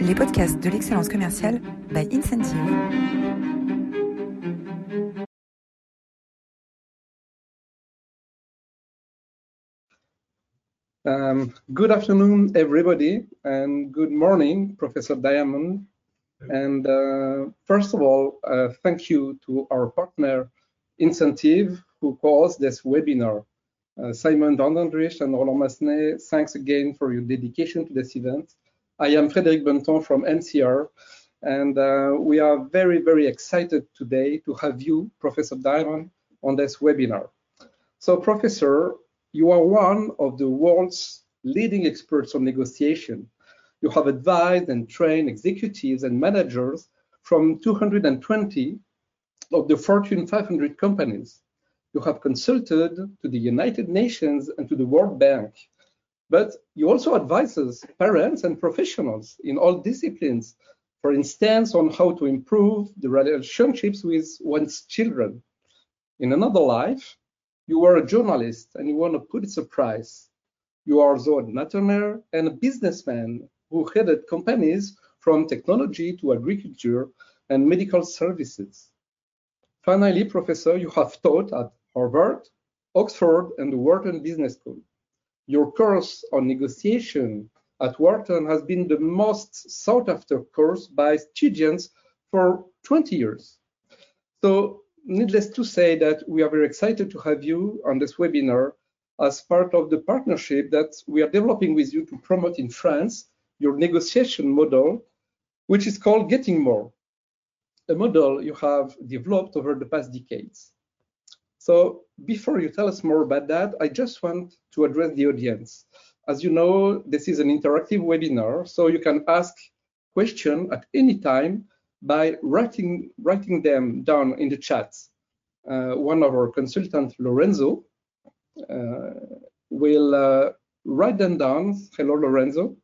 les podcasts de l'excellence commerciale by Incentive. Um, good afternoon, everybody, and good morning, Professor Diamond. And uh, first of all, uh, thank you to our partner, Incentive, who caused this webinar. Uh, Simon Vandendrich and Roland Massenet, thanks again for your dedication to this event. I am Frédéric Bonton from NCR, and uh, we are very, very excited today to have you, Professor Diamond, on this webinar. So, Professor, you are one of the world's leading experts on negotiation. You have advised and trained executives and managers from 220 of the Fortune 500 companies. You have consulted to the United Nations and to the World Bank. But you also advises parents and professionals in all disciplines, for instance, on how to improve the relationships with one's children. In another life, you were a journalist and you won a Pulitzer Prize. You are also an entrepreneur and a businessman who headed companies from technology to agriculture and medical services. Finally, Professor, you have taught at Harvard, Oxford, and the Wharton Business School. Your course on negotiation at Wharton has been the most sought after course by students for 20 years. So needless to say that we are very excited to have you on this webinar as part of the partnership that we are developing with you to promote in France your negotiation model, which is called Getting More, a model you have developed over the past decades. So before you tell us more about that, I just want to address the audience. As you know, this is an interactive webinar, so you can ask questions at any time by writing, writing them down in the chat. Uh, one of our consultants, Lorenzo, uh, will uh, write them down. Hello, Lorenzo.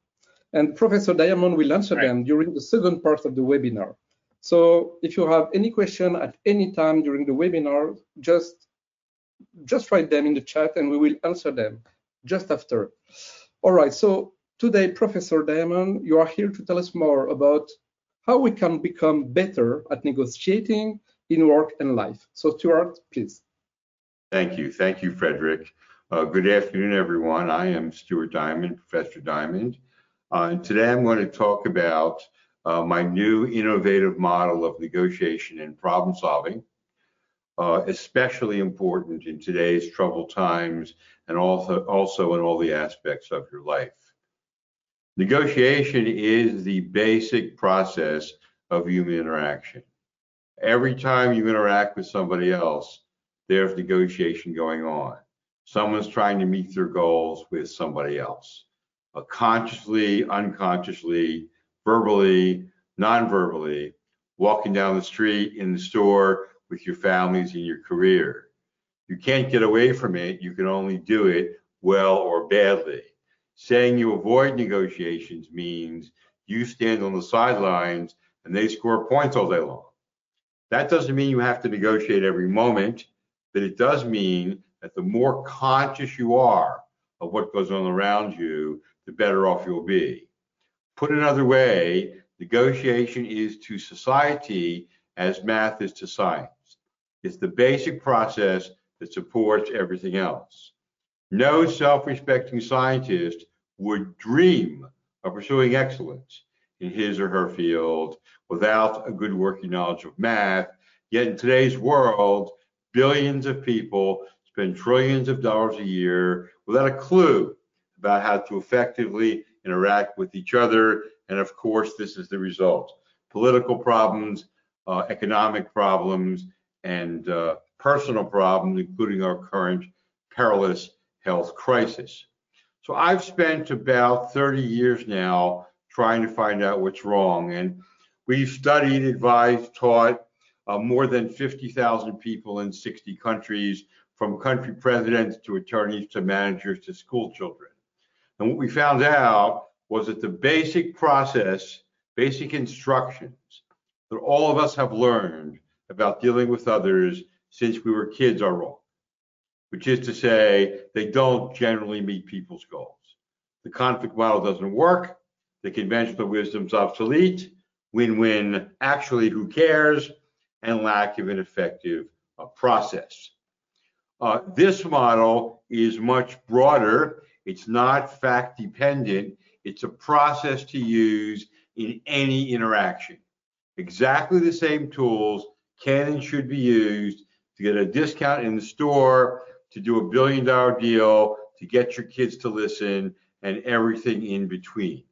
And Professor Diamond will answer right. them during the second part of the webinar. So if you have any question at any time during the webinar, just, just write them in the chat and we will answer them just after. All right, so today, Professor Diamond, you are here to tell us more about how we can become better at negotiating in work and life. So Stuart, please. Thank you. Thank you, Frederick. Uh, good afternoon, everyone. I am Stuart Diamond, Professor Diamond. Uh, and today I'm going to talk about uh, my new innovative model of negotiation and problem solving, uh, especially important in today's troubled times and also, also in all the aspects of your life. Negotiation is the basic process of human interaction. Every time you interact with somebody else, there's negotiation going on. Someone's trying to meet their goals with somebody else, uh, consciously, unconsciously, verbally, non-verbally, walking down the street, in the store, with your families, and your career. You can't get away from it. You can only do it well or badly. Saying you avoid negotiations means you stand on the sidelines and they score points all day long. That doesn't mean you have to negotiate every moment, but it does mean that the more conscious you are of what goes on around you, the better off you'll be. Put another way, negotiation is to society as math is to science. It's the basic process that supports everything else. No self-respecting scientist would dream of pursuing excellence in his or her field without a good working knowledge of math. Yet in today's world, billions of people spend trillions of dollars a year without a clue about how to effectively interact with each other. And of course, this is the result. Political problems, uh, economic problems, and uh, personal problems, including our current perilous health crisis. So I've spent about 30 years now trying to find out what's wrong. And we've studied, advised, taught uh, more than 50,000 people in 60 countries, from country presidents to attorneys to managers to school children. And what we found out was that the basic process, basic instructions that all of us have learned about dealing with others since we were kids are wrong which is to say they don't generally meet people's goals. The conflict model doesn't work. the conventional wisdom's obsolete, win-win, actually who cares, and lack of an effective uh, process. Uh, this model is much broader. It's not fact dependent. It's a process to use in any interaction. Exactly the same tools can and should be used to get a discount in the store, to do a billion dollar deal, to get your kids to listen, and everything in between.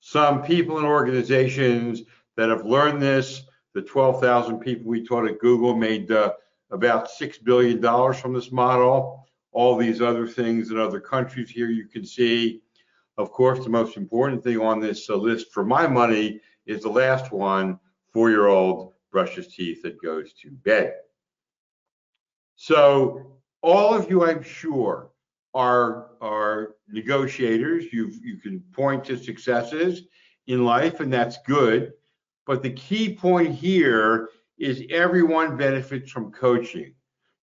Some people and organizations that have learned this, the 12,000 people we taught at Google made uh, about $6 billion from this model. All these other things in other countries here you can see. Of course, the most important thing on this uh, list for my money is the last one, four-year-old brushes teeth and goes to bed. So all of you, I'm sure, are, are negotiators. you you can point to successes in life, and that's good. But the key point here is everyone benefits from coaching,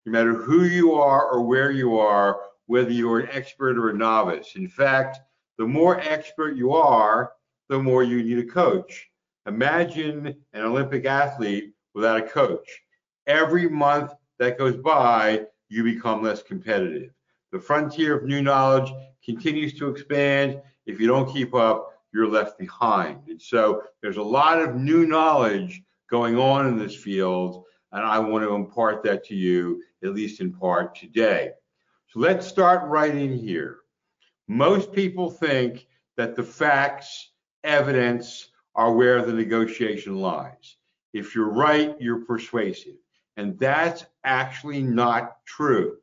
no matter who you are or where you are, whether you're an expert or a novice. In fact, the more expert you are, the more you need a coach. Imagine an Olympic athlete without a coach. Every month that goes by, you become less competitive. The frontier of new knowledge continues to expand. If you don't keep up, you're left behind. And so there's a lot of new knowledge going on in this field, and I want to impart that to you, at least in part today. So let's start right in here. Most people think that the facts, evidence are where the negotiation lies. If you're right, you're persuasive. And that's actually not true.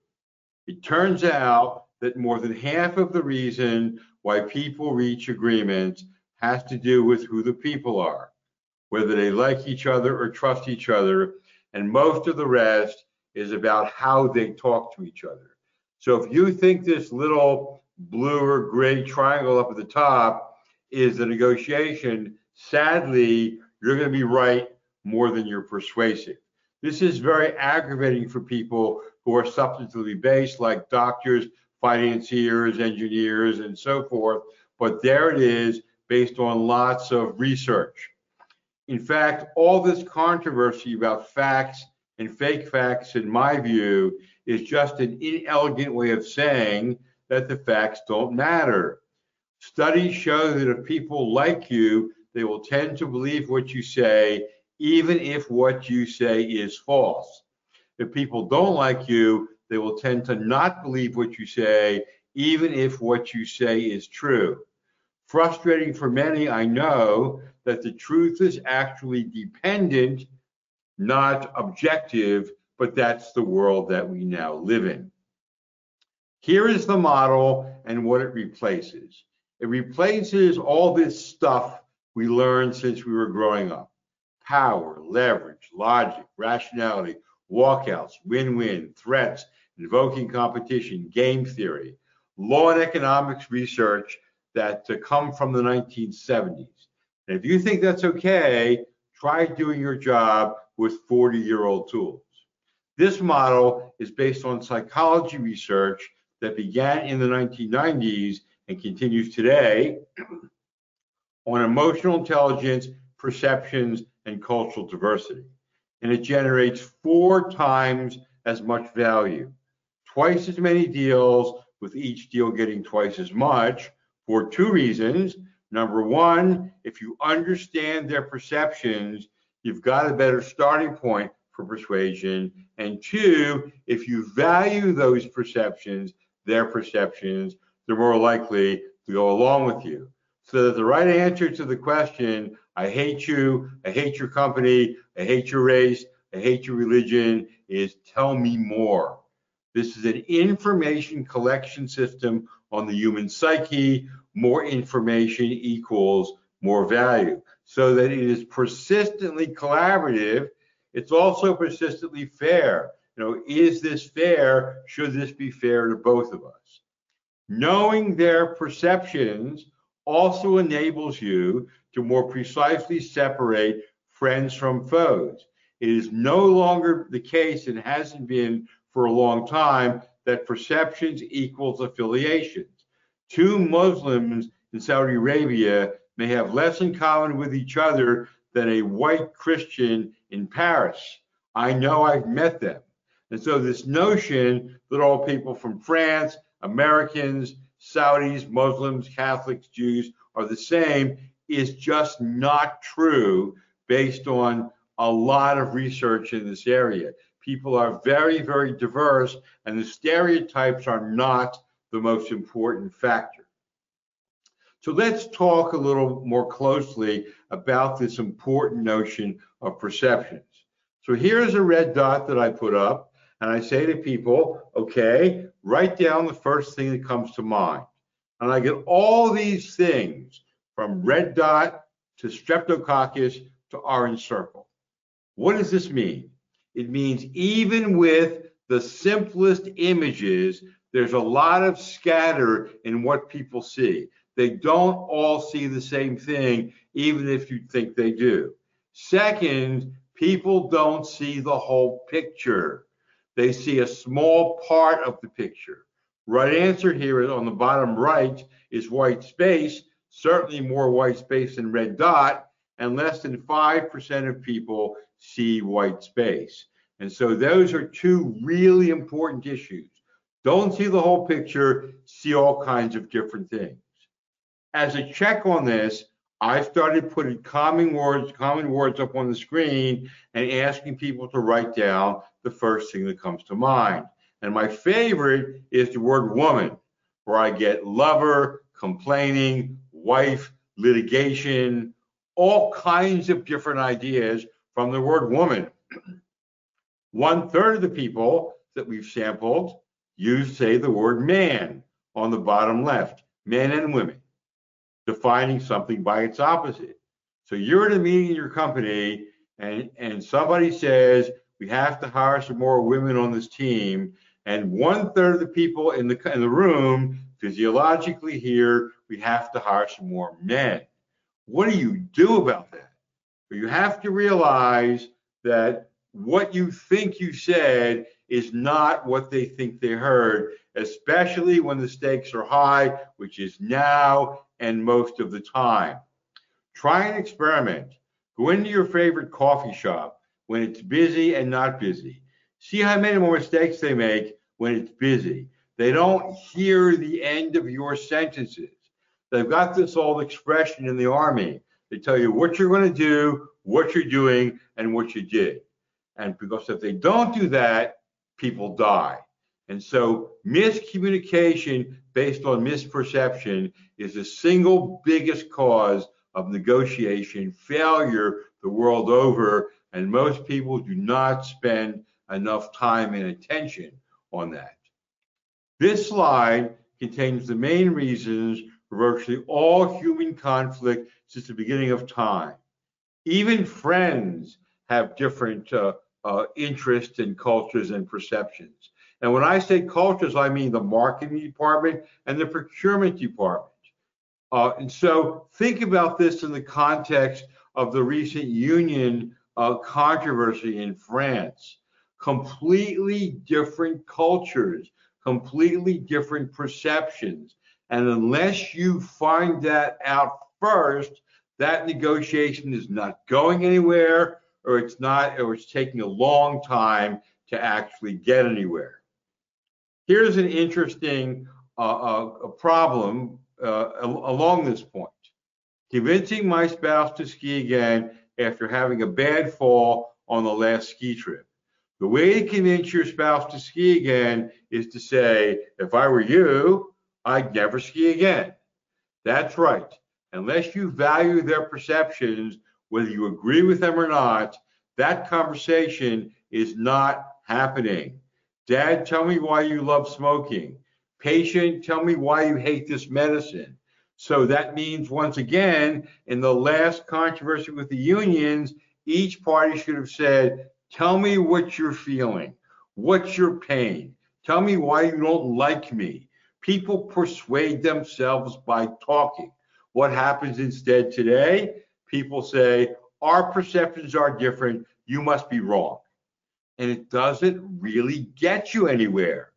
It turns out that more than half of the reason why people reach agreements has to do with who the people are whether they like each other or trust each other. And most of the rest is about how they talk to each other. So if you think this little blue or gray triangle up at the top is the negotiation, sadly, you're going to be right more than you're persuasive. This is very aggravating for people who are substantively based, like doctors, financiers, engineers, and so forth. But there it is, based on lots of research. In fact, all this controversy about facts and fake facts, in my view, is just an inelegant way of saying that the facts don't matter. Studies show that if people like you, they will tend to believe what you say, even if what you say is false. If people don't like you, they will tend to not believe what you say, even if what you say is true. Frustrating for many, I know, that the truth is actually dependent, not objective, but that's the world that we now live in. Here is the model and what it replaces. It replaces all this stuff we learned since we were growing up power, leverage, logic, rationality, walkouts, win win, threats, invoking competition, game theory, law and economics research that uh, come from the 1970s. And if you think that's okay, try doing your job with 40 year old tools. This model is based on psychology research that began in the 1990s and continues today on emotional intelligence, perceptions, and cultural diversity. And it generates four times as much value, twice as many deals, with each deal getting twice as much for two reasons. Number one, if you understand their perceptions, you've got a better starting point for persuasion. And two, if you value those perceptions, their perceptions, they're more likely to go along with you. So that the right answer to the question, I hate you, I hate your company, I hate your race, I hate your religion, is tell me more. This is an information collection system on the human psyche, more information equals more value. So that it is persistently collaborative. It's also persistently fair. You know, is this fair? Should this be fair to both of us? Knowing their perceptions also enables you to more precisely separate friends from foes. It is no longer the case and hasn't been for a long time that perceptions equals affiliations two Muslims in Saudi Arabia may have less in common with each other than a white Christian in Paris. I know I've met them. And so this notion that all people from France, Americans, Saudis, Muslims, Catholics, Jews are the same is just not true based on a lot of research in this area. People are very, very diverse, and the stereotypes are not the most important factor. So let's talk a little more closely about this important notion of perceptions. So here's a red dot that I put up, and I say to people, okay, write down the first thing that comes to mind. And I get all these things from red dot to streptococcus to orange circle. What does this mean? It means even with the simplest images, there's a lot of scatter in what people see. They don't all see the same thing, even if you think they do. Second, people don't see the whole picture. They see a small part of the picture. Right answer here is on the bottom right is white space, certainly more white space than red dot, and less than 5% of people see white space. And so those are two really important issues. Don't see the whole picture, see all kinds of different things. As a check on this, I started putting common words, common words up on the screen and asking people to write down the first thing that comes to mind. And my favorite is the word woman, where I get lover, complaining, wife, litigation, all kinds of different ideas from the word woman. One third of the people that we've sampled use, say, the word man on the bottom left, men and women, defining something by its opposite. So you're at a meeting in your company and, and somebody says, we have to hire some more women on this team. And one third of the people in the, in the room physiologically hear, we have to hire some more men. What do you do about that? You have to realize that what you think you said is not what they think they heard, especially when the stakes are high, which is now and most of the time. Try an experiment. Go into your favorite coffee shop when it's busy and not busy. See how many more mistakes they make when it's busy. They don't hear the end of your sentences. They've got this old expression in the army. They tell you what you're going to do, what you're doing, and what you did. And because if they don't do that, people die. And so miscommunication based on misperception is the single biggest cause of negotiation failure the world over. And most people do not spend enough time and attention on that. This slide contains the main reasons for virtually all human conflict since the beginning of time. Even friends have different uh, uh, interests and cultures and perceptions. And when I say cultures, I mean the marketing department and the procurement department. Uh, and so think about this in the context of the recent union uh, controversy in France. Completely different cultures, completely different perceptions. And unless you find that out first, that negotiation is not going anywhere or it's not, or it's taking a long time to actually get anywhere. Here's an interesting uh, uh, problem uh, along this point. Convincing my spouse to ski again after having a bad fall on the last ski trip. The way to convince your spouse to ski again is to say, if I were you, I'd never ski again. That's right. Unless you value their perceptions, whether you agree with them or not, that conversation is not happening. Dad, tell me why you love smoking. Patient, tell me why you hate this medicine. So that means, once again, in the last controversy with the unions, each party should have said, Tell me what you're feeling. What's your pain? Tell me why you don't like me. People persuade themselves by talking. What happens instead today? People say, Our perceptions are different. You must be wrong. And it doesn't really get you anywhere.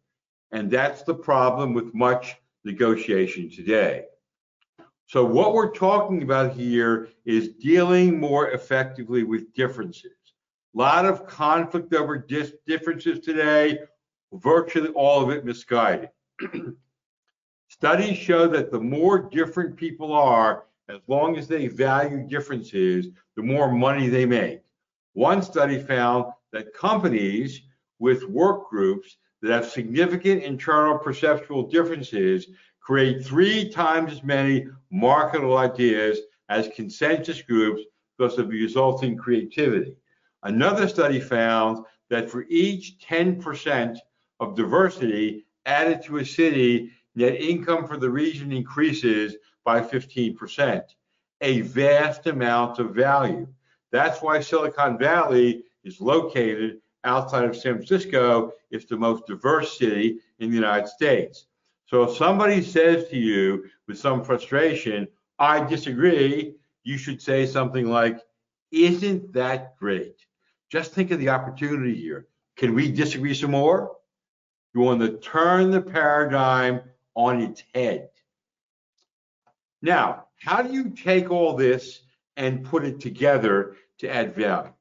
And that's the problem with much negotiation today. So what we're talking about here is dealing more effectively with differences. A lot of conflict over differences today, virtually all of it misguided. Studies show that the more different people are, as long as they value differences, the more money they make. One study found that companies with work groups that have significant internal perceptual differences create three times as many marketable ideas as consensus groups because of the resulting creativity. Another study found that for each 10% of diversity added to a city, net income for the region increases by 15%, a vast amount of value. That's why Silicon Valley is located outside of San Francisco. It's the most diverse city in the United States. So if somebody says to you with some frustration, I disagree, you should say something like, Isn't that great? Just think of the opportunity here. Can we disagree some more? You want to turn the paradigm on its head. Now, how do you take all this and put it together to add value?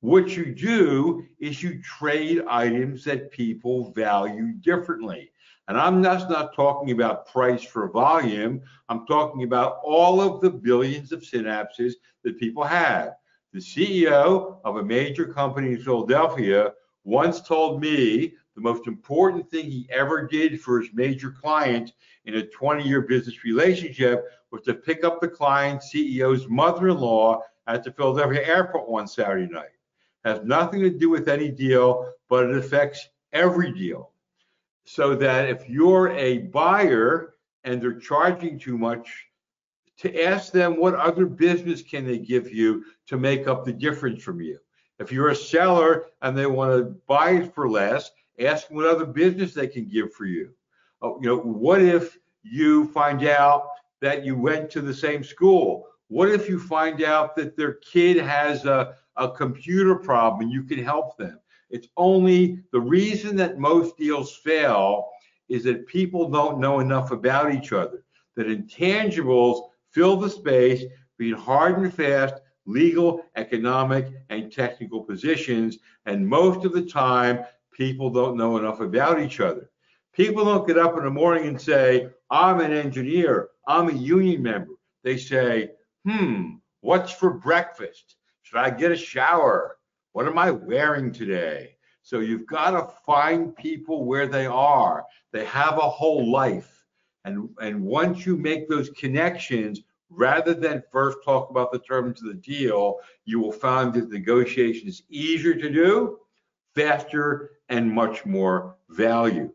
What you do is you trade items that people value differently. And I'm just not talking about price for volume. I'm talking about all of the billions of synapses that people have. The CEO of a major company in Philadelphia once told me the most important thing he ever did for his major client in a 20 year business relationship was to pick up the client CEO's mother in law at the Philadelphia airport one Saturday night. Has nothing to do with any deal, but it affects every deal so that if you're a buyer and they're charging too much, to ask them what other business can they give you to make up the difference from you. If you're a seller and they want to buy it for less, ask them what other business they can give for you. Uh, you know, what if you find out that you went to the same school? What if you find out that their kid has a, a computer problem you can help them? It's only the reason that most deals fail is that people don't know enough about each other, that intangibles fill the space between hard and fast legal, economic, and technical positions. And most of the time, people don't know enough about each other. People don't get up in the morning and say, I'm an engineer, I'm a union member. They say, hmm, what's for breakfast? Should I get a shower? What am I wearing today? So you've got to find people where they are. They have a whole life. And, and once you make those connections, rather than first talk about the terms of the deal, you will find that negotiation is easier to do, faster, and much more value.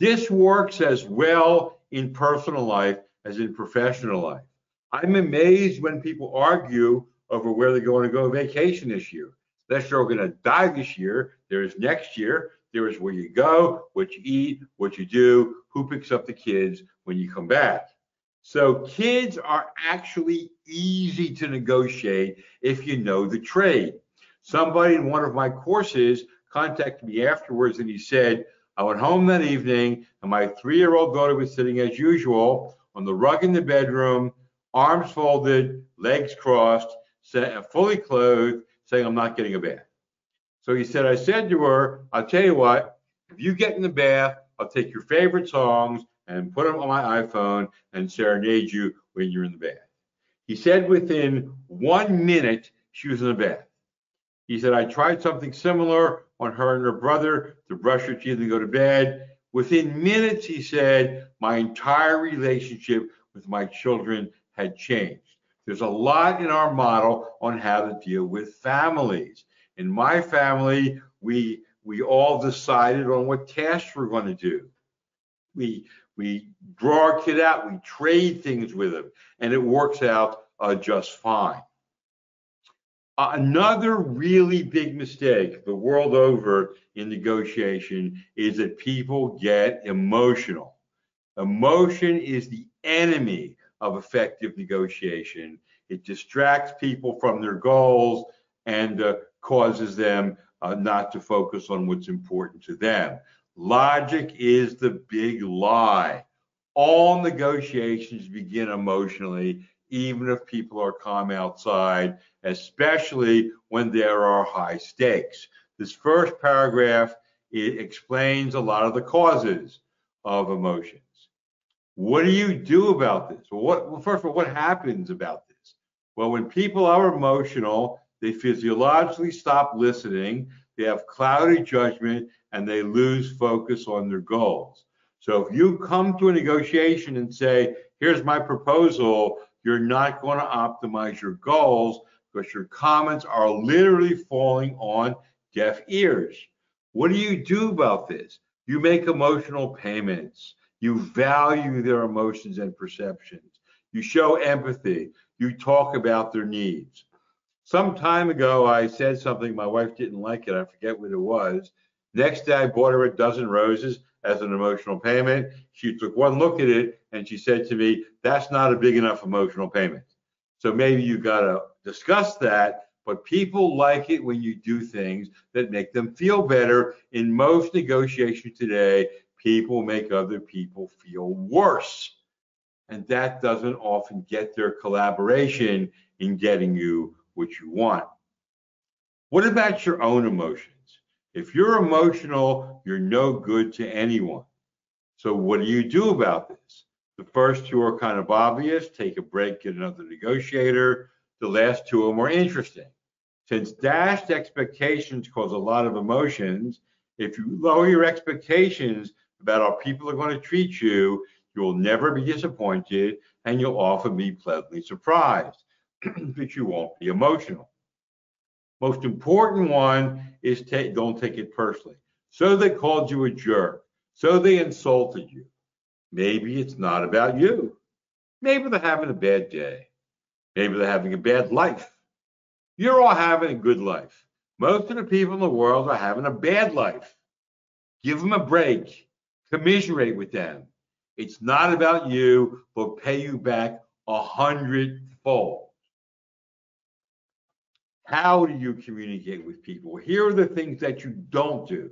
This works as well in personal life as in professional life. I'm amazed when people argue over where they're going to go vacation this year. Unless you're going to die this year, there is next year. There is where you go, what you eat, what you do, who picks up the kids when you come back. So kids are actually easy to negotiate if you know the trade. Somebody in one of my courses contacted me afterwards and he said, I went home that evening and my three year old daughter was sitting as usual on the rug in the bedroom, arms folded, legs crossed, fully clothed, saying, I'm not getting a bath. So he said, I said to her, I'll tell you what, if you get in the bath, I'll take your favorite songs and put them on my iPhone and serenade you when you're in the bath. He said within one minute, she was in the bath. He said, I tried something similar on her and her brother to brush her teeth and go to bed. Within minutes, he said, my entire relationship with my children had changed. There's a lot in our model on how to deal with families. In my family, we we all decided on what tasks we're going to do. We we draw our kid out, we trade things with him, and it works out uh, just fine. Another really big mistake the world over in negotiation is that people get emotional. Emotion is the enemy of effective negotiation. It distracts people from their goals and uh, causes them uh, not to focus on what's important to them. Logic is the big lie. All negotiations begin emotionally, even if people are calm outside, especially when there are high stakes. This first paragraph it explains a lot of the causes of emotions. What do you do about this? Well, what, well, first of all, what happens about this? Well, when people are emotional, they physiologically stop listening, they have cloudy judgment, and they lose focus on their goals. So if you come to a negotiation and say, here's my proposal, you're not going to optimize your goals because your comments are literally falling on deaf ears. What do you do about this? You make emotional payments. You value their emotions and perceptions. You show empathy. You talk about their needs. Some time ago, I said something, my wife didn't like it. I forget what it was. Next day, I bought her a dozen roses as an emotional payment. She took one look at it and she said to me, That's not a big enough emotional payment. So maybe you got to discuss that. But people like it when you do things that make them feel better. In most negotiations today, people make other people feel worse. And that doesn't often get their collaboration in getting you what you want. What about your own emotions? If you're emotional, you're no good to anyone. So, what do you do about this? The first two are kind of obvious take a break, get another negotiator. The last two are more interesting. Since dashed expectations cause a lot of emotions, if you lower your expectations about how people are going to treat you, you will never be disappointed and you'll often be pleasantly surprised, but you won't be emotional. Most important one is don't take it personally. So they called you a jerk. So they insulted you. Maybe it's not about you. Maybe they're having a bad day. Maybe they're having a bad life. You're all having a good life. Most of the people in the world are having a bad life. Give them a break commiserate with them. It's not about you, but pay you back a hundredfold. How do you communicate with people? Here are the things that you don't do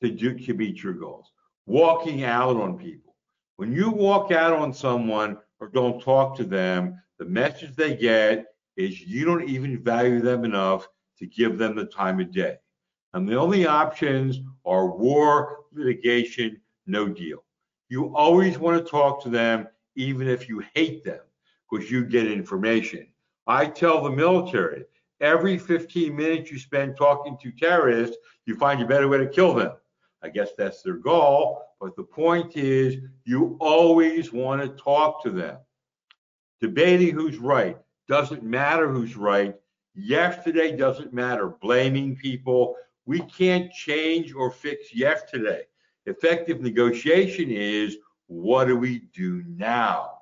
to, do, to meet your goals. Walking out on people. When you walk out on someone or don't talk to them, the message they get is you don't even value them enough to give them the time of day. And the only options are war, litigation, no deal. You always want to talk to them, even if you hate them, because you get information. I tell the military every 15 minutes you spend talking to terrorists, you find a better way to kill them. I guess that's their goal, but the point is you always want to talk to them. Debating who's right doesn't matter who's right. Yesterday doesn't matter. Blaming people. We can't change or fix yesterday. Effective negotiation is what do we do now?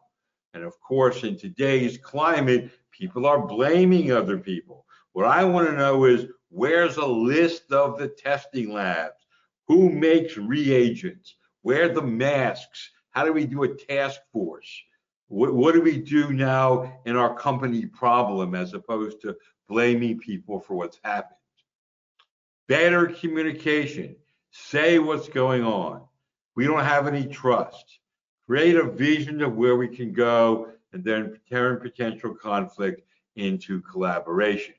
And of course, in today's climate, people are blaming other people. What I want to know is where's a list of the testing labs? Who makes reagents? Where the masks? How do we do a task force? What, what do we do now in our company problem as opposed to blaming people for what's happened? Better communication. Say what's going on. We don't have any trust. Create a vision of where we can go and then turn potential conflict into collaboration.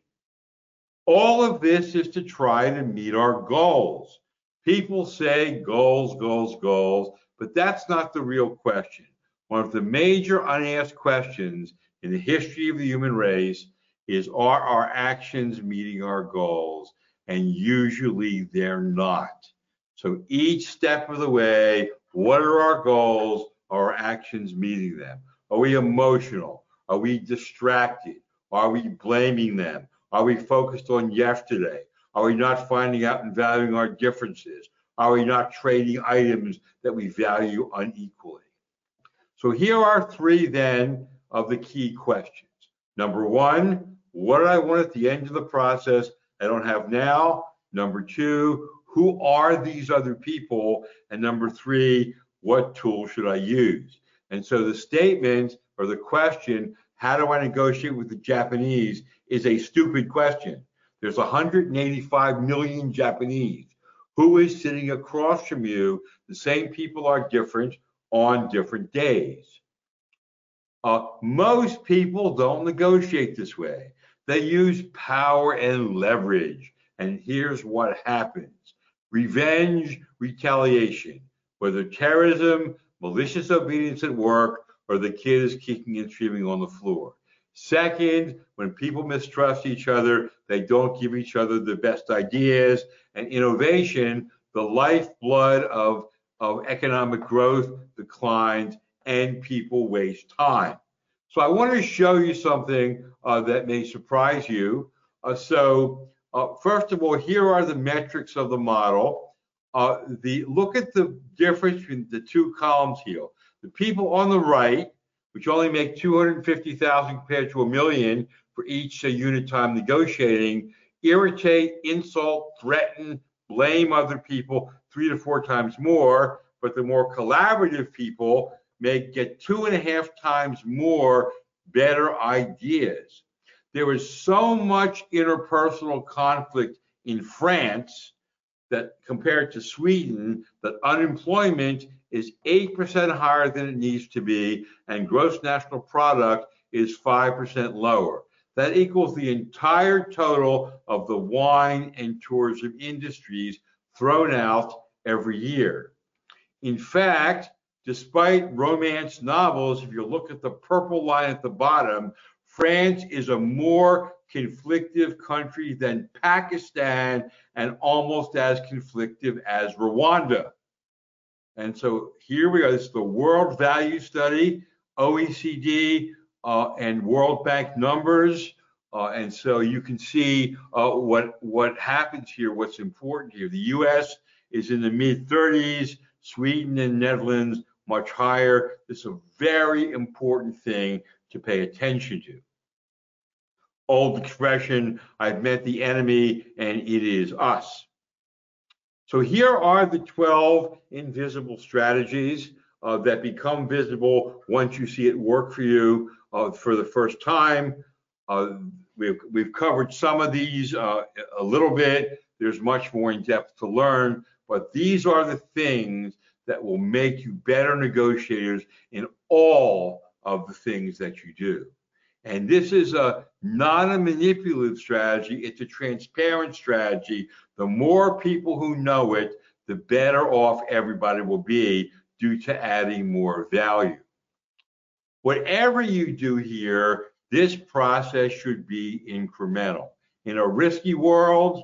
All of this is to try to meet our goals. People say goals, goals, goals, but that's not the real question. One of the major unasked questions in the history of the human race is Are our actions meeting our goals? And usually they're not. So each step of the way, what are our goals? Are our actions meeting them? Are we emotional? Are we distracted? Are we blaming them? Are we focused on yesterday? Are we not finding out and valuing our differences? Are we not trading items that we value unequally? So here are three then of the key questions. Number one, what do I want at the end of the process I don't have now? Number two, who are these other people? And number three, what tool should I use? And so the statement or the question, how do I negotiate with the Japanese, is a stupid question. There's 185 million Japanese. Who is sitting across from you? The same people are different. on different days. Uh, most people don't negotiate this way. They use power and leverage. And here's what happens revenge, retaliation, whether terrorism, malicious obedience at work, or the kid is kicking and screaming on the floor. Second, when people mistrust each other, they don't give each other the best ideas. And innovation, the lifeblood of, of economic growth, declines and people waste time. So I want to show you something uh, that may surprise you. Uh, so uh, first of all, here are the metrics of the model. Uh, the Look at the difference between the two columns here. The people on the right, which only make 250,000 compared to a million for each uh, unit time negotiating, irritate, insult, threaten, blame other people three to four times more. But the more collaborative people may get two and a half times more better ideas. There was so much interpersonal conflict in France that compared to Sweden, that unemployment is 8% higher than it needs to be, and gross national product is 5% lower. That equals the entire total of the wine and tourism industries thrown out every year. In fact, despite romance novels, if you look at the purple line at the bottom, France is a more conflictive country than Pakistan and almost as conflictive as Rwanda. And so here we are. This is the World Value Study, OECD, uh, and World Bank numbers. Uh, and so you can see uh, what what happens here. What's important here? The U.S. is in the mid 30s. Sweden and Netherlands much higher. This is a very important thing to pay attention to. Old expression, I've met the enemy and it is us. So here are the 12 invisible strategies uh, that become visible once you see it work for you uh, for the first time. Uh, we've, we've covered some of these uh, a little bit. There's much more in depth to learn, but these are the things that will make you better negotiators in all of the things that you do. And this is a not a manipulative strategy, it's a transparent strategy. The more people who know it, the better off everybody will be due to adding more value. Whatever you do here, this process should be incremental. In a risky world,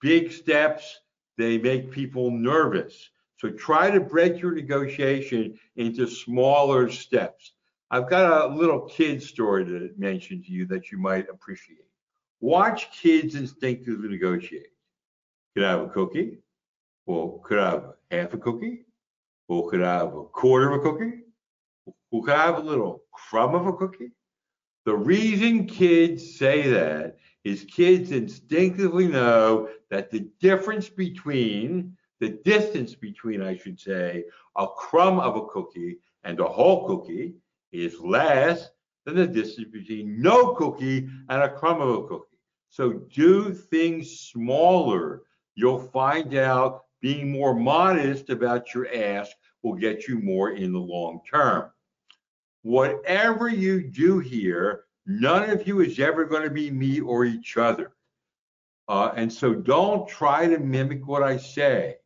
big steps, they make people nervous. So try to break your negotiation into smaller steps. I've got a little kid story to mention to you that you might appreciate. Watch kids instinctively negotiate. Could I have a cookie? Well, could I have half a cookie? Well, could I have a quarter of a cookie? Well, could I have a little crumb of a cookie? The reason kids say that is kids instinctively know that the difference between, the distance between, I should say, a crumb of a cookie and a whole cookie is less than the distance between no cookie and a crumb of a cookie. So do things smaller. You'll find out being more modest about your ask will get you more in the long term. Whatever you do here, none of you is ever going to be me or each other. Uh, and so don't try to mimic what I say.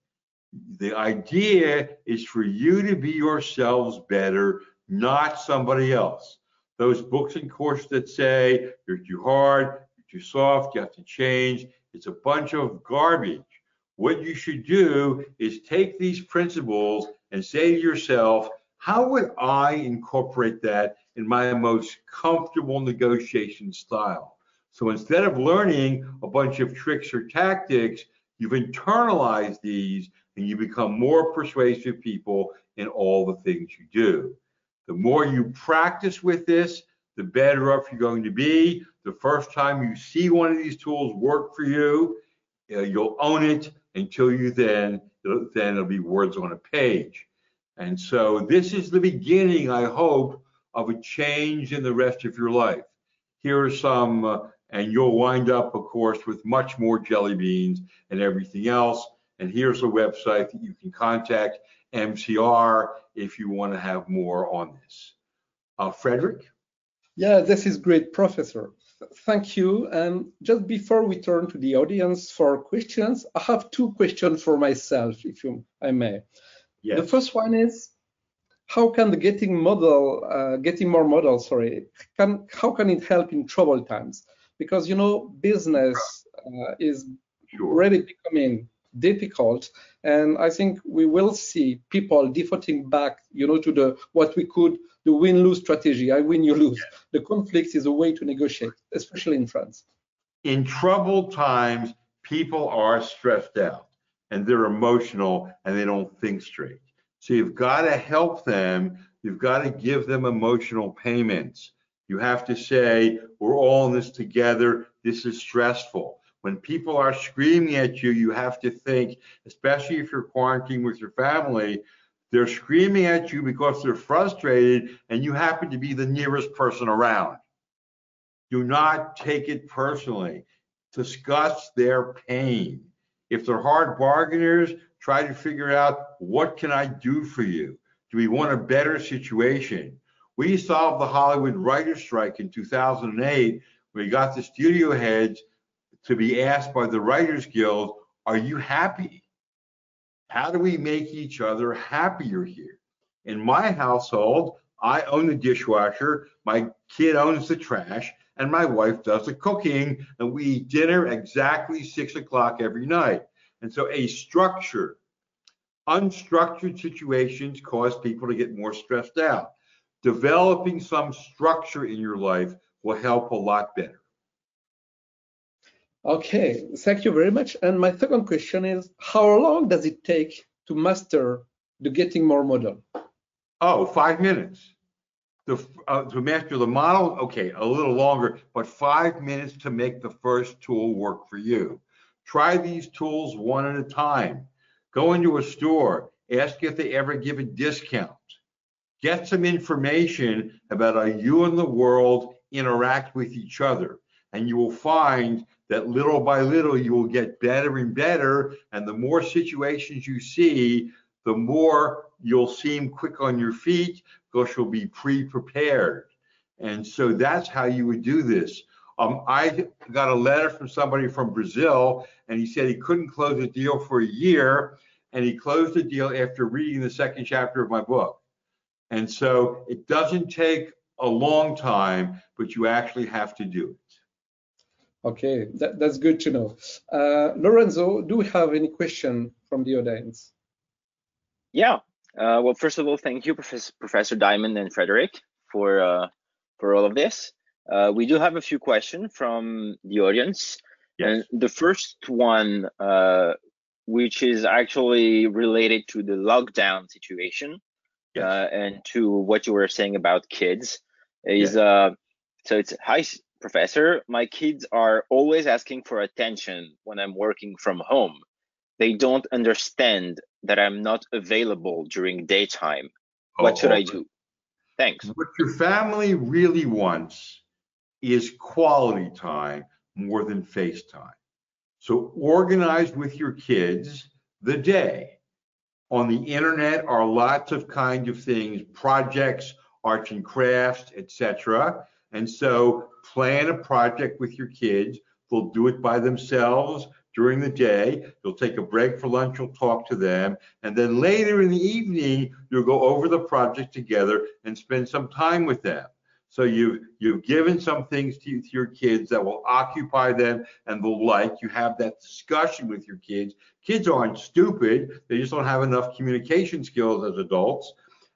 The idea is for you to be yourselves better not somebody else. Those books and courses that say you're too hard, you're too soft, you have to change, it's a bunch of garbage. What you should do is take these principles and say to yourself, how would I incorporate that in my most comfortable negotiation style? So instead of learning a bunch of tricks or tactics, you've internalized these and you become more persuasive people in all the things you do. The more you practice with this, the better off you're going to be. The first time you see one of these tools work for you, uh, you'll own it until you then, then it'll be words on a page. And so this is the beginning, I hope, of a change in the rest of your life. Here are some, uh, and you'll wind up, of course, with much more jelly beans and everything else. And here's a website that you can contact MCR if you want to have more on this. Uh, Frederick? Yeah, this is great, Professor. Thank you. And just before we turn to the audience for questions, I have two questions for myself, if you, I may. Yes. The first one is, how can the getting model, uh, getting more models, sorry, can how can it help in troubled times? Because you know, business uh, is Sure. really becoming difficult, and I think we will see people defaulting back, you know, to the what we could the win-lose strategy. I win, you lose. The conflict is a way to negotiate, especially in France. in troubled times, people are stressed out and they're emotional and they don't think straight. So you've got to help them. You've got to give them emotional payments. You have to say, we're all in this together. This is stressful. When people are screaming at you, you have to think, especially if you're quarantining with your family, they're screaming at you because they're frustrated and you happen to be the nearest person around. Do not take it personally. Discuss their pain. If they're hard bargainers, try to figure out what can I do for you? Do we want a better situation? We solved the Hollywood writer's strike in 2008. We got the studio heads to be asked by the Writers Guild, are you happy? How do we make each other happier here? In my household, I own the dishwasher, my kid owns the trash, and my wife does the cooking, and we eat dinner exactly six o'clock every night. And so a structure, unstructured situations cause people to get more stressed out. Developing some structure in your life will help a lot better. Okay, thank you very much. And my second question is, how long does it take to master the getting more model? Oh, five minutes. The, uh, to master the model, okay, a little longer, but five minutes to make the first tool work for you. Try these tools one at a time. Go into a store, ask if they ever give a discount. Get some information about how you and the world interact with each other. And you will find that little by little you will get better and better. And the more situations you see, the more you'll seem quick on your feet because you'll be pre-prepared. And so that's how you would do this. Um, I got a letter from somebody from Brazil, and he said he couldn't close a deal for a year, and he closed the deal after reading the second chapter of my book. And so it doesn't take a long time, but you actually have to do it. Okay, that, that's good to know. Uh, Lorenzo, do we have any question from the audience? Yeah. Uh, well, first of all, thank you, Professor, Professor Diamond and Frederick, for uh, for all of this. Uh, we do have a few questions from the audience, Yes. and the first one, uh, which is actually related to the lockdown situation Yes. uh, and to what you were saying about kids, is uh, so it's hi, s- Professor. My kids are always asking for attention when I'm working from home. They don't understand that I'm not available during daytime. What should I Oh, do? Thanks. What your family really wants is quality time more than FaceTime. So organize with your kids the day. On the internet are lots of kind of things, projects, arts and crafts, etc. And so plan a project with your kids. They'll do it by themselves during the day. You'll take a break for lunch, you'll talk to them. And then later in the evening, you'll go over the project together and spend some time with them. So you've you've given some things to, to your kids that will occupy them and they'll like. You have that discussion with your kids. Kids aren't stupid; they just don't have enough communication skills as adults.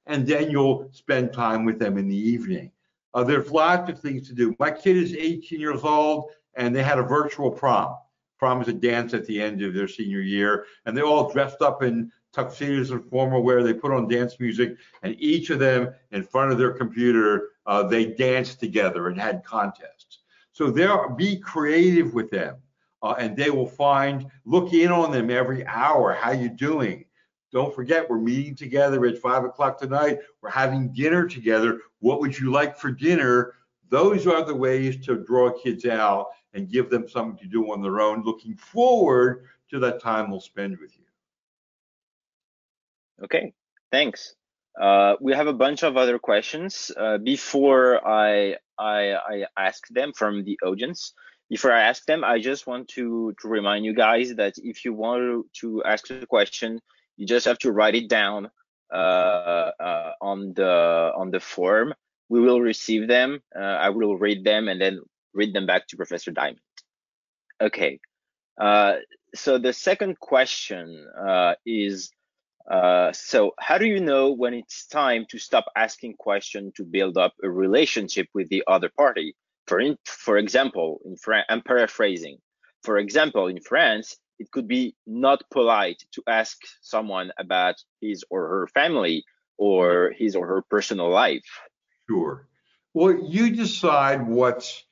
And then you'll spend time with them in the evening. Uh, there's lots of things to do. My kid is 18 years old, and they had a virtual prom. Prom is a dance at the end of their senior year, and they're all dressed up in tuxedos and formal wear. They put on dance music, and each of them, in front of their computer, uh, they danced together and had contests. So there, be creative with them, uh, and they will find. Look in on them every hour. How you doing? Don't forget, we're meeting together at five o'clock tonight. We're having dinner together. What would you like for dinner? Those are the ways to draw kids out and give them something to do on their own, looking forward to that time they'll spend with you. Okay, thanks. Uh, we have a bunch of other questions. Uh, before I, I, I ask them from the audience, before I ask them, I just want to, to remind you guys that if you want to ask a question, you just have to write it down uh, uh, on the on the form. We will receive them. Uh, I will read them and then read them back to Professor Diamond. Okay. Uh, so the second question uh, is, uh, so how do you know when it's time to stop asking questions to build up a relationship with the other party? For, in, for example, in France, I'm paraphrasing. For example, in France, it could be not polite to ask someone about his or her family or his or her personal life. Sure. Well, you decide what's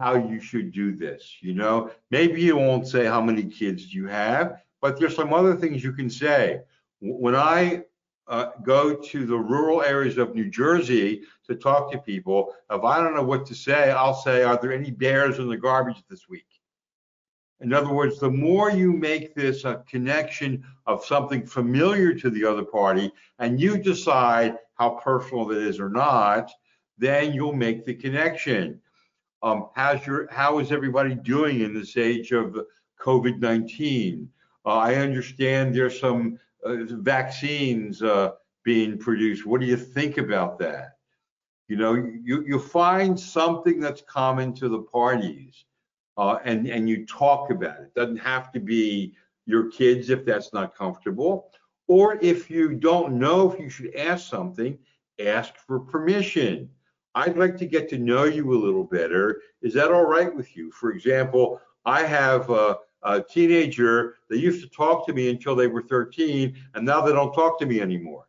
how you should do this. You know, maybe you won't say how many kids you have, but there's some other things you can say. When I uh, go to the rural areas of New Jersey to talk to people. If I don't know what to say, I'll say, Are there any bears in the garbage this week? In other words, the more you make this a connection of something familiar to the other party and you decide how personal it is or not, then you'll make the connection. Um, how's your, how is everybody doing in this age of COVID-19? Uh, I understand there's some uh, vaccines uh, being produced. What do you think about that? You know, you, you find something that's common to the parties uh, and, and you talk about it. Doesn't have to be your kids if that's not comfortable. Or if you don't know if you should ask something, ask for permission. I'd like to get to know you a little better. Is that all right with you? For example, I have a, a teenager that used to talk to me until they were 13, and now they don't talk to me anymore.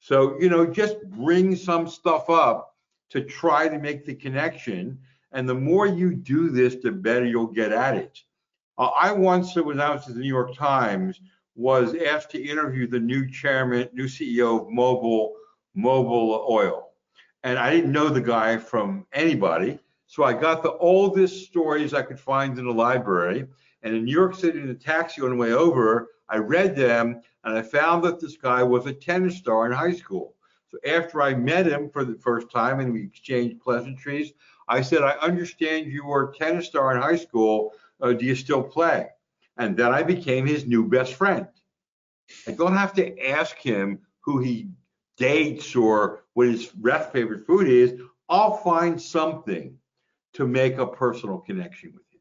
So, you know, just bring some stuff up to try to make the connection. And the more you do this, the better you'll get at it. Uh, I once, when I was at the New York Times, was asked to interview the new chairman, new CEO of Mobil, Mobil Oil. And I didn't know the guy from anybody. So I got the oldest stories I could find in the library. And in New York City, in the taxi on the way over, I read them and I found that this guy was a tennis star in high school. So after I met him for the first time and we exchanged pleasantries, I said, I understand you were a tennis star in high school. Uh, do you still play? And then I became his new best friend. I don't have to ask him who he dates or what his favorite food is. I'll find something to make a personal connection with him.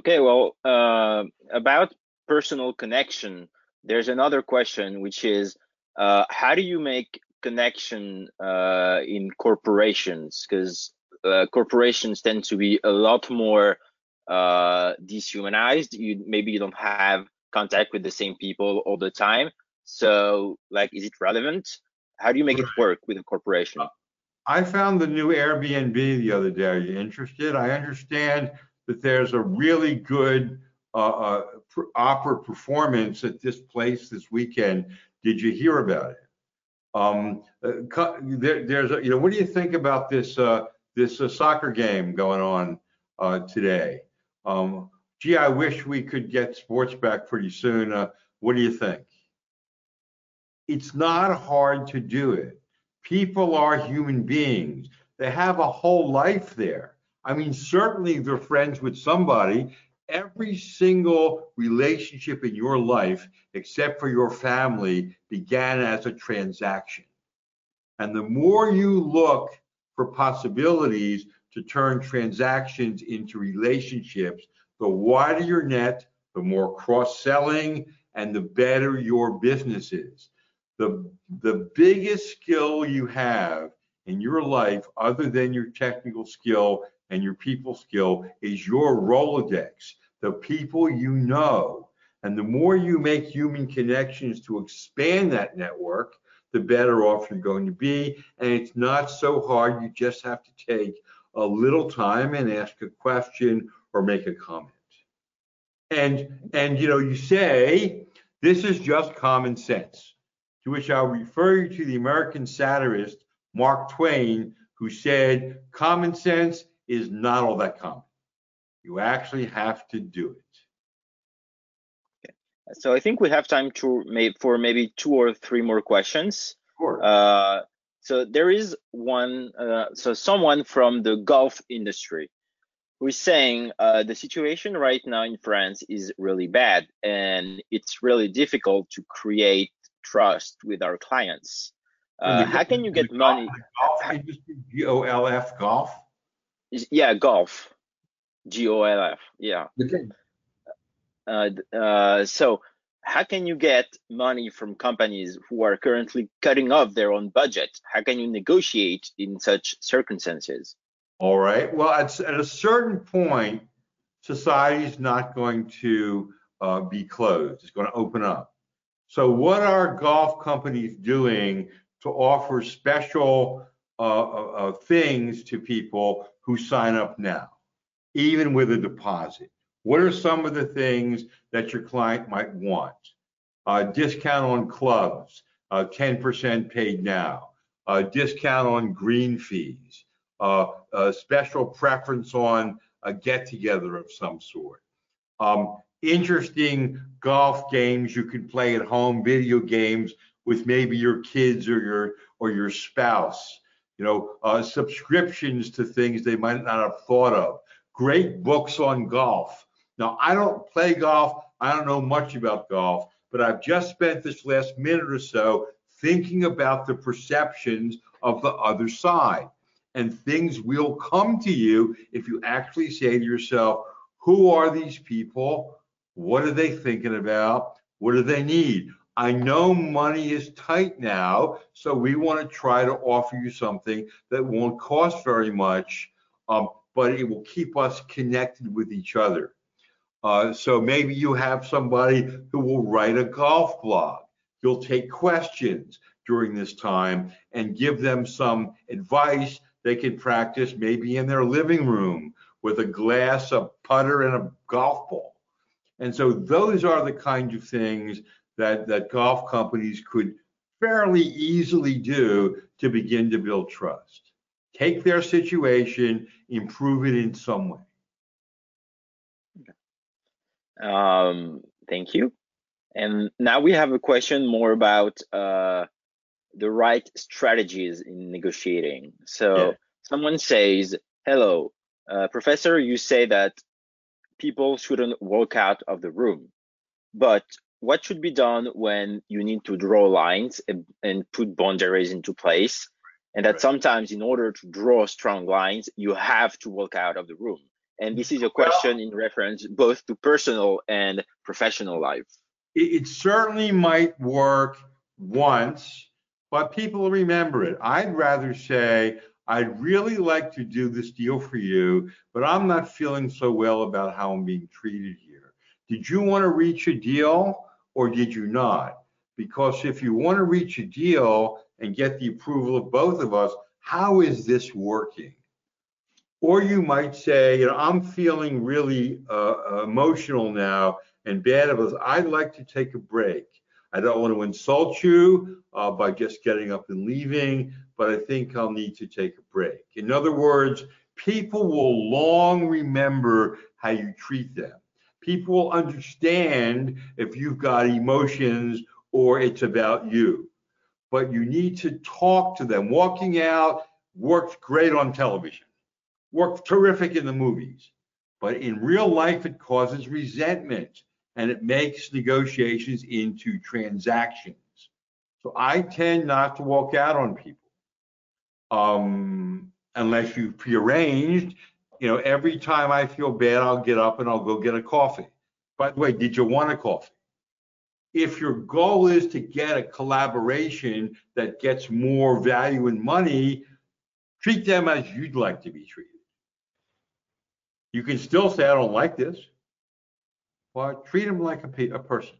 Okay, well, uh, about personal connection, there's another question, which is uh, how do you make connection uh, in corporations because uh, corporations tend to be a lot more uh, dehumanized. You maybe you don't have contact with the same people all the time. So, like, is it relevant? How do you make it work with a corporation? I found the new Airbnb the other day. Are you interested? I understand that there's a really good uh, uh, opera performance at this place this weekend. Did you hear about it? Um, uh, there, there's, a, you know, what do you think about this uh, this uh, soccer game going on uh, today? Um, gee, I wish we could get sports back pretty soon. Uh, what do you think? It's not hard to do it. People are human beings. They have a whole life there. I mean, certainly they're friends with somebody. Every single relationship in your life, except for your family, began as a transaction. And the more you look for possibilities to turn transactions into relationships, the wider your net, the more cross selling, and the better your business is. The, the biggest skill you have in your life, other than your technical skill and your people skill, is your Rolodex, the people you know. And the more you make human connections to expand that network, the better off you're going to be. And it's not so hard. You just have to take a little time and ask a question or make a comment. And and you know, you say this is just common sense, to which I'll refer you to the American satirist Mark Twain, who said common sense is not all that common. You actually have to do it. Okay. So I think we have time to make for maybe two or three more questions. Sure. Uh, so there is one, uh, so someone from the golf industry who is saying uh, the situation right now in France is really bad and it's really difficult to create trust with our clients. Uh, how can you get money? Golf industry, G O L F, golf. Yeah, golf, G O L F. Yeah. Okay. Uh, uh, so how can you get money from companies who are currently cutting off their own budget? How can you negotiate in such circumstances? All right. Well, at, at a certain point, society is not going to uh, be closed. It's going to open up. So, what are golf companies doing to offer special uh, uh, uh things to people who sign up now, even with a deposit? What are some of the things that your client might want? Uh, discount on clubs, uh, 10% paid now, uh, discount on green fees, a special preference on a get together of some sort. Um, interesting golf games you can play at home, video games with maybe your kids or your or your spouse. You know, uh, subscriptions to things they might not have thought of. Great books on golf. Now, I don't play golf. I don't know much about golf, but I've just spent this last minute or so thinking about the perceptions of the other side. And things will come to you if you actually say to yourself, who are these people? What are they thinking about? What do they need? I know money is tight now, so we want to try to offer you something that won't cost very much, um, but it will keep us connected with each other. Uh, so maybe you have somebody who will write a golf blog. You'll take questions during this time and give them some advice they can practice maybe in their living room with a glass, a putter, and a golf ball. And so those are the kinds of things that, that golf companies could fairly easily do to begin to build trust. Take their situation, improve it in some way. Um, thank you. And now we have a question more about uh, the right strategies in negotiating. So yeah. someone says, hello, uh, professor, you say that people shouldn't walk out of the room, but what should be done when you need to draw lines and, and put boundaries into place? And that right. sometimes in order to draw strong lines, you have to walk out of the room. And this is a question well, in reference both to personal and professional life. It, it certainly might work once, but people remember it. I'd rather say, I'd really like to do this deal for you, but I'm not feeling so well about how I'm being treated here. Did you want to reach a deal or did you not? Because if you want to reach a deal and get the approval of both of us, how is this working? Or you might say, you know, I'm feeling really uh, emotional now and bad about I'd like to take a break. I don't want to insult you uh, by just getting up and leaving, but I think I'll need to take a break. In other words, people will long remember how you treat them. People will understand if you've got emotions or it's about you. But you need to talk to them. Walking out works great on television worked terrific in the movies, but in real life, it causes resentment and it makes negotiations into transactions. So I tend not to walk out on people um, unless you've prearranged. You know, every time I feel bad, I'll get up and I'll go get a coffee. By the way, did you want a coffee? If your goal is to get a collaboration that gets more value and money, treat them as you'd like to be treated. You can still say, I don't like this, but treat them like a, a person.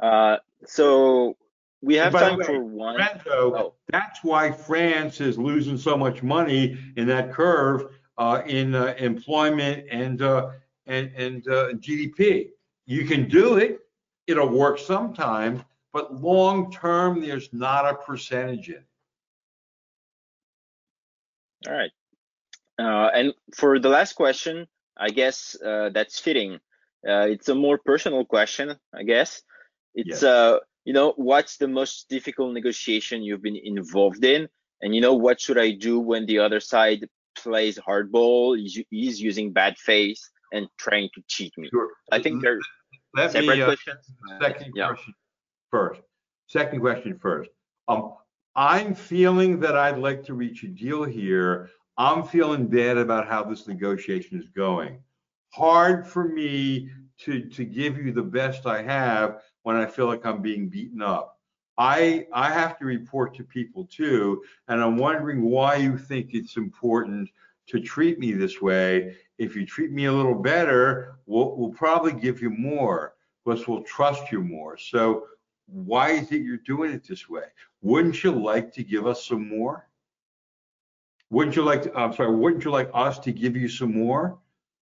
Uh, so we have time way, for one. oh. That's why France is losing so much money in that curve uh, in uh, employment and uh, and, and uh, GDP. You can do it; it'll work sometime, but long term, there's not a percentage in it. All right. Uh, and for the last question, I guess uh, that's fitting. Uh, it's a more personal question, I guess. It's Yes. You know, what's the most difficult negotiation you've been involved in, and you know, what should I do when the other side plays hardball, is, is using bad faith and trying to cheat me? Sure. I think they're Let separate me, uh, questions. Second yeah. question first. Second question first. Um, I'm feeling that I'd like to reach a deal here. I'm feeling bad about how this negotiation is going. Hard for me to, to give you the best I have when I feel like I'm being beaten up. I, I have to report to people too, and I'm wondering why you think it's important to treat me this way. If you treat me a little better, we'll, we'll probably give you more because we'll trust you more. So why is it you're doing it this way? Wouldn't you like to give us some more? Wouldn't you like to, I'm sorry, wouldn't you like us to give you some more?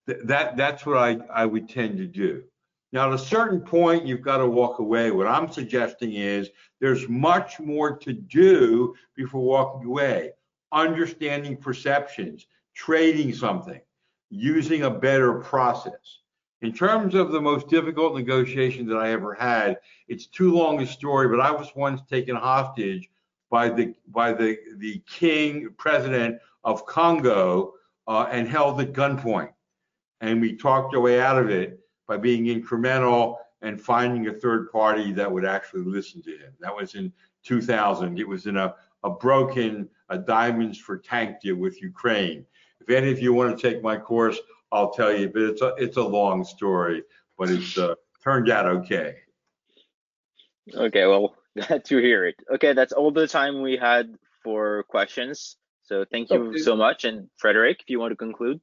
Th- That, that's what I, I would tend to do. Now, at a certain point, you've got to walk away. What I'm suggesting is there's much more to do before walking away. Understanding perceptions, trading something, using a better process. In terms of the most difficult negotiation that I ever had, it's too long a story, but I was once taken hostage by the by the the king president of Congo uh, and held at gunpoint, and we talked our way out of it by being incremental and finding a third party that would actually listen to him. That was in 2000. It was in a a broken a diamonds for tank deal with Ukraine. If any of you want to take my course, I'll tell you, but it's a it's a long story, but it's uh, turned out okay. Okay, well, glad to hear it. Okay, that's all the time we had for questions. So thank you Okay. so much. And Frederick, if you want to conclude.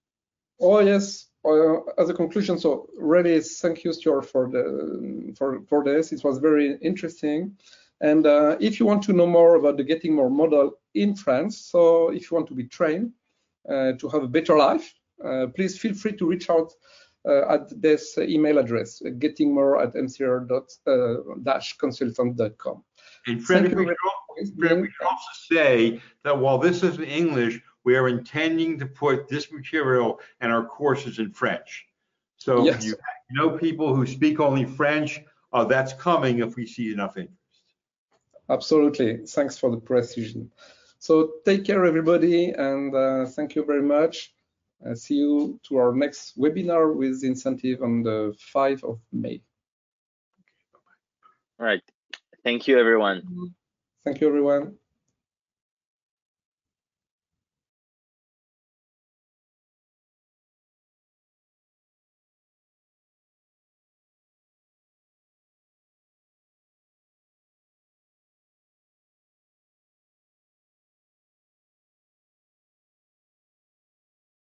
Oh yes. Uh, as a conclusion, so really thank you, Stuart, for the for for this. It was very interesting. And uh, if you want to know more about the Getting More model in France, so if you want to be trained uh, to have a better life, uh, please feel free to reach out uh, at this email address, uh, gettingmore at mcr-consultant.com. And Thank Frederick, we very should, al- Frederick, we should also say that while this is in English, we are intending to put this material and our courses in French. So if Yes. you know people who speak only French, uh, that's coming if we see enough interest. Absolutely. Thanks for the precision. So take care, everybody, and uh, thank you very much. Uh, see you to our next webinar with incentive on the 5th of May. All right. Thank you, everyone. Thank you, everyone.